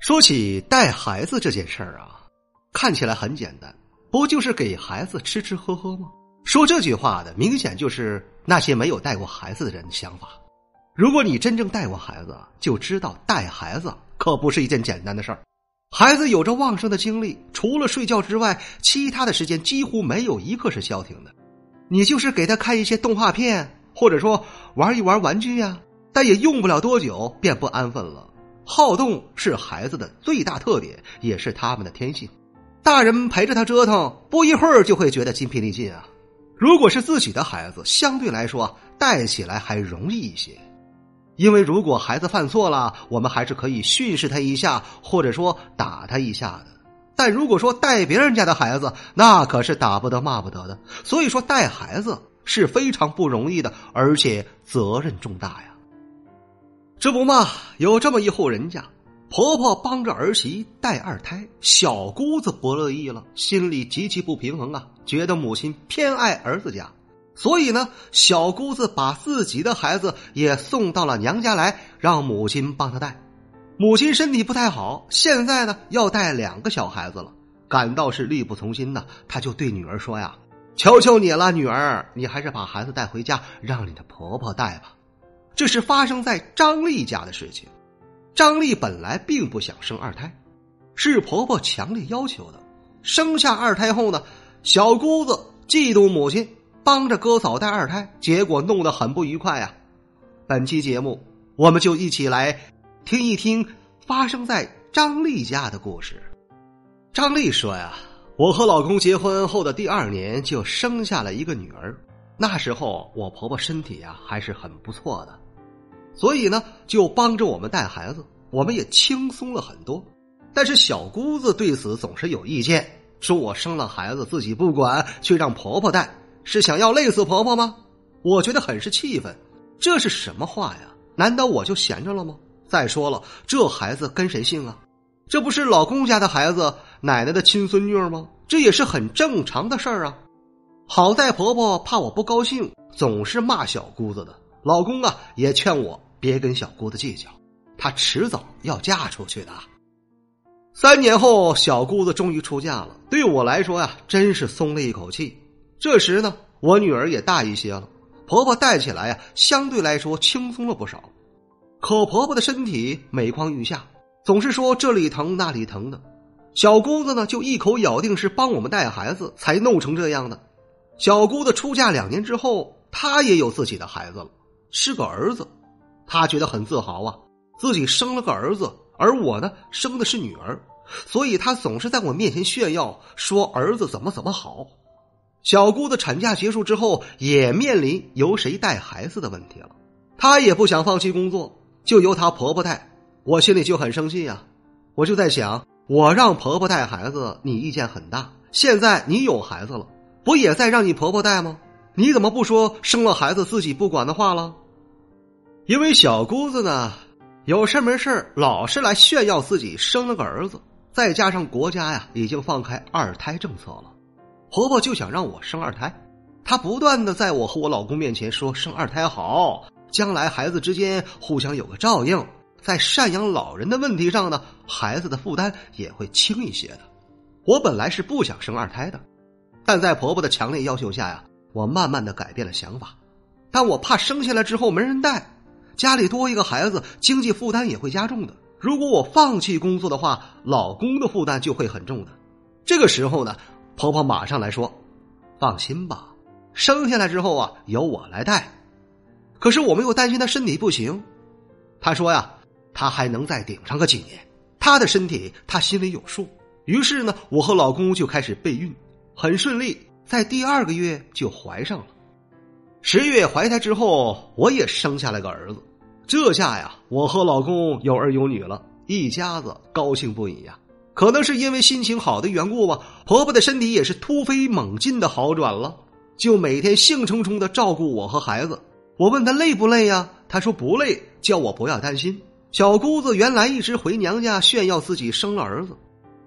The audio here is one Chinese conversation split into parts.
说起带孩子这件事儿啊，看起来很简单，不就是给孩子吃吃喝喝吗？说这句话的明显就是那些没有带过孩子的人的想法。如果你真正带过孩子，就知道带孩子可不是一件简单的事儿。孩子有着旺盛的精力，除了睡觉之外，其他的时间几乎没有一刻是消停的。你就是给他看一些动画片，或者说玩一玩玩具呀，但也用不了多久便不安分了。好动是孩子的最大特点，也是他们的天性。大人陪着他折腾，不一会儿就会觉得筋疲力尽啊。如果是自己的孩子，相对来说带起来还容易一些，因为如果孩子犯错了，我们还是可以训斥他一下，或者说打他一下的。但如果说带别人家的孩子，那可是打不得骂不得的。所以说带孩子是非常不容易的，而且责任重大呀。这不嘛，有这么一户人家，婆婆帮着儿媳带二胎，小姑子不乐意了，心里极其不平衡啊，觉得母亲偏爱儿子家，所以呢，小姑子把自己的孩子也送到了娘家来，让母亲帮她带。母亲身体不太好，现在呢要带两个小孩子了，感到是力不从心呢，她就对女儿说呀：“求求你了，女儿，你还是把孩子带回家，让你的婆婆带吧。”这是发生在张丽家的事情。张丽本来并不想生二胎，是婆婆强烈要求的。生下二胎后呢，小姑子嫉妒母亲帮着哥嫂带二胎，结果弄得很不愉快啊。本期节目，我们就一起来听一听发生在张丽家的故事。张丽说呀：“我和老公结婚后的第二年就生下了一个女儿，那时候我婆婆身体呀还是很不错的。”所以呢，就帮着我们带孩子，我们也轻松了很多。但是小姑子对此总是有意见，说我生了孩子自己不管，却让婆婆带，是想要累死婆婆吗？我觉得很是气愤。这是什么话呀？难道我就闲着了吗？再说了，这孩子跟谁姓啊？这不是老公家的孩子，奶奶的亲孙女吗？这也是很正常的事儿啊。好在婆婆怕我不高兴，总是骂小姑子的。老公啊，也劝我。别跟小姑子计较，她迟早要嫁出去的。三年后，小姑子终于出嫁了，对我来说呀，真是松了一口气。这时呢，我女儿也大一些了，婆婆带起来呀，相对来说轻松了不少。可婆婆的身体每况愈下，总是说这里疼那里疼的。小姑子呢，就一口咬定是帮我们带孩子才弄成这样的。小姑子出嫁两年之后，她也有自己的孩子了，是个儿子。他觉得很自豪啊，自己生了个儿子，而我呢生的是女儿，所以他总是在我面前炫耀，说儿子怎么怎么好。小姑子产假结束之后，也面临由谁带孩子的问题了。她也不想放弃工作，就由她婆婆带。我心里就很生气呀，我就在想，我让婆婆带孩子，你意见很大。现在你有孩子了，不也在让你婆婆带吗？你怎么不说生了孩子自己不管的话了？因为小姑子呢，有事没事老是来炫耀自己生了个儿子，再加上国家呀已经放开二胎政策了，婆婆就想让我生二胎。她不断的在我和我老公面前说生二胎好，将来孩子之间互相有个照应，在赡养老人的问题上呢，孩子的负担也会轻一些的。我本来是不想生二胎的，但在婆婆的强烈要求下呀，我慢慢的改变了想法。但我怕生下来之后没人带。家里多一个孩子，经济负担也会加重的。如果我放弃工作的话，老公的负担就会很重的。这个时候呢，婆婆马上来说：“放心吧，生下来之后啊，由我来带。”可是我们又担心她身体不行。她说呀，她还能再顶上个几年，她的身体她心里有数。于是呢，我和老公就开始备孕，很顺利，在第二个月就怀上了。十月怀胎之后，我也生下了个儿子。这下呀，我和老公有儿有女了，一家子高兴不已呀。可能是因为心情好的缘故吧，婆婆的身体也是突飞猛进的好转了，就每天兴冲冲的照顾我和孩子。我问她累不累呀？她说不累，叫我不要担心。小姑子原来一直回娘家炫耀自己生了儿子，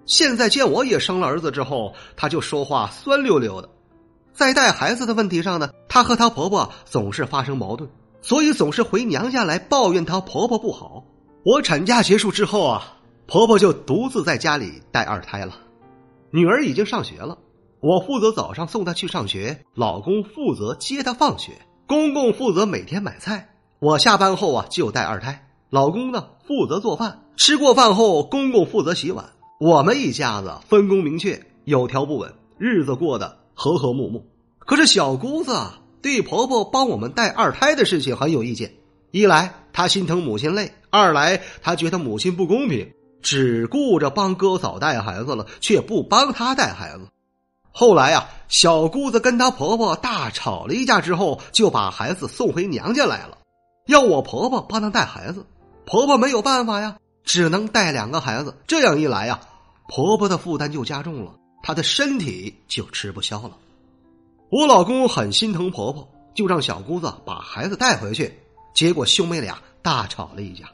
现在见我也生了儿子之后，她就说话酸溜溜的。在带孩子的问题上呢，她和她婆婆总是发生矛盾，所以总是回娘家来抱怨她婆婆不好。我产假结束之后啊。婆婆就独自在家里带二胎了，女儿已经上学了，我负责早上送她去上学，老公负责接她放学，公公负责每天买菜。我下班后啊就带二胎，老公呢负责做饭，吃过饭后公公负责洗碗。我们一家子分工明确，有条不紊，日子过得和和睦睦。可是小姑子啊对婆婆帮我们带二胎的事情很有意见，一来她心疼母亲累，二来她觉得母亲不公平。只顾着帮哥嫂带孩子了，却不帮她带孩子。后来呀，小姑子跟她婆婆大吵了一架之后，就把孩子送回娘家来了，要我婆婆帮她带孩子。婆婆没有办法呀，只能带两个孩子。这样一来呀，婆婆的负担就加重了，她的身体就吃不消了。我老公很心疼婆婆，就让小姑子把孩子带回去。结果兄妹俩大吵了一架。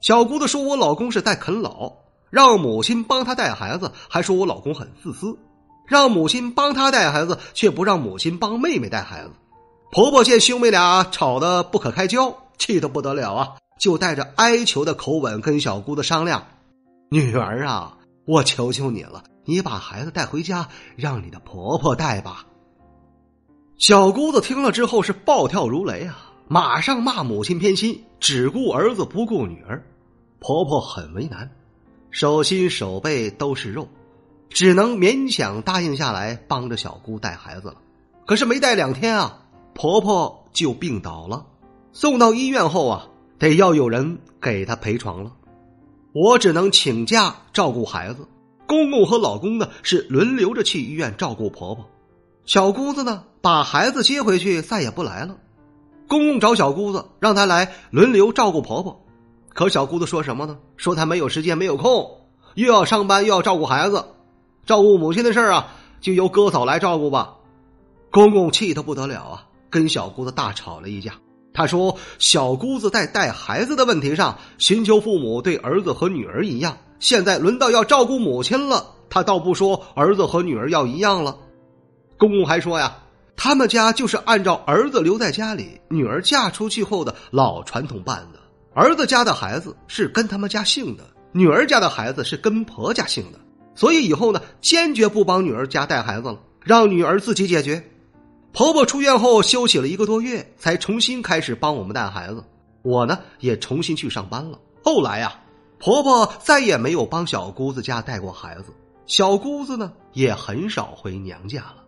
小姑子说：“我老公是在啃老，让母亲帮他带孩子，还说我老公很自私，让母亲帮他带孩子，却不让母亲帮妹妹带孩子。”婆婆见兄妹俩吵得不可开交，气得不得了啊，就带着哀求的口吻跟小姑子商量：“女儿啊，我求求你了，你把孩子带回家，让你的婆婆带吧。”小姑子听了之后是暴跳如雷啊，马上骂母亲偏心，只顾儿子不顾女儿。婆婆很为难，手心手背都是肉，只能勉强答应下来帮着小姑带孩子了。可是没带两天啊，婆婆就病倒了，送到医院后啊，得要有人给她陪床了。我只能请假照顾孩子，公公和老公呢是轮流着去医院照顾婆婆。小姑子呢把孩子接回去，再也不来了。公公找小姑子，让她来轮流照顾婆婆。可小姑子说什么呢？说她没有时间，没有空，又要上班，又要照顾孩子，照顾母亲的事儿啊，就由哥嫂来照顾吧。公公气得不得了啊，跟小姑子大吵了一架。他说：“小姑子在带孩子的问题上，寻求父母对儿子和女儿一样。现在轮到要照顾母亲了，他倒不说儿子和女儿要一样了。”公公还说呀：“他们家就是按照儿子留在家里，女儿嫁出去后的老传统办的。”儿子家的孩子是跟他们家姓的，女儿家的孩子是跟婆家姓的，所以以后呢，坚决不帮女儿家带孩子了，让女儿自己解决。婆婆出院后休息了一个多月，才重新开始帮我们带孩子。我呢，也重新去上班了。后来呀，婆婆再也没有帮小姑子家带过孩子，小姑子呢，也很少回娘家了。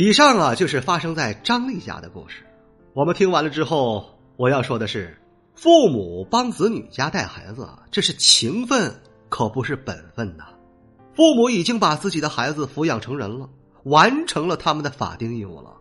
以上啊，就是发生在张丽家的故事。我们听完了之后。我要说的是，父母帮子女家带孩子，这是情分，可不是本分呐。父母已经把自己的孩子抚养成人了，完成了他们的法定义务了，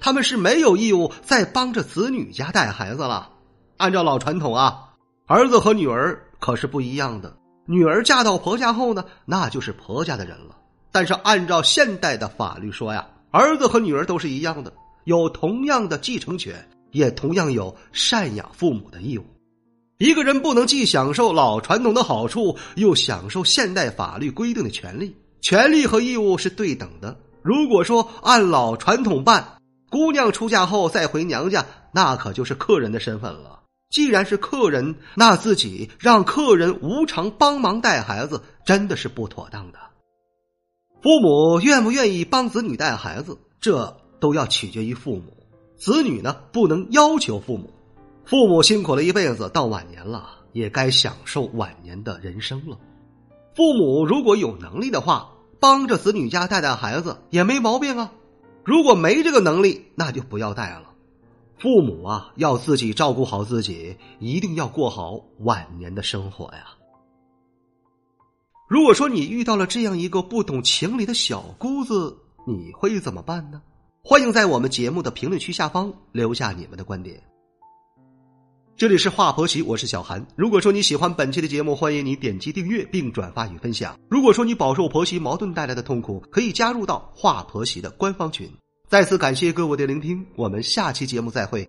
他们是没有义务再帮着子女家带孩子了。按照老传统啊，儿子和女儿可是不一样的。女儿嫁到婆家后呢，那就是婆家的人了。但是按照现代的法律说呀，儿子和女儿都是一样的，有同样的继承权。也同样有赡养父母的义务。一个人不能既享受老传统的好处，又享受现代法律规定的权利。权利和义务是对等的。如果说按老传统办，姑娘出嫁后再回娘家，那可就是客人的身份了。既然是客人，那自己让客人无偿帮忙带孩子，真的是不妥当的。父母愿不愿意帮子女带孩子，这都要取决于父母。子女呢不能要求父母，父母辛苦了一辈子，到晚年了也该享受晚年的人生了。父母如果有能力的话，帮着子女家带带孩子也没毛病啊。如果没这个能力，那就不要带了。父母啊，要自己照顾好自己，一定要过好晚年的生活呀。如果说你遇到了这样一个不懂情理的小姑子，你会怎么办呢？欢迎在我们节目的评论区下方留下你们的观点。这里是华婆媳，我是小韩。如果说你喜欢本期的节目，欢迎你点击订阅并转发与分享。如果说你饱受婆媳矛盾带来的痛苦，可以加入到华婆媳的官方群。再次感谢各位的聆听，我们下期节目再会。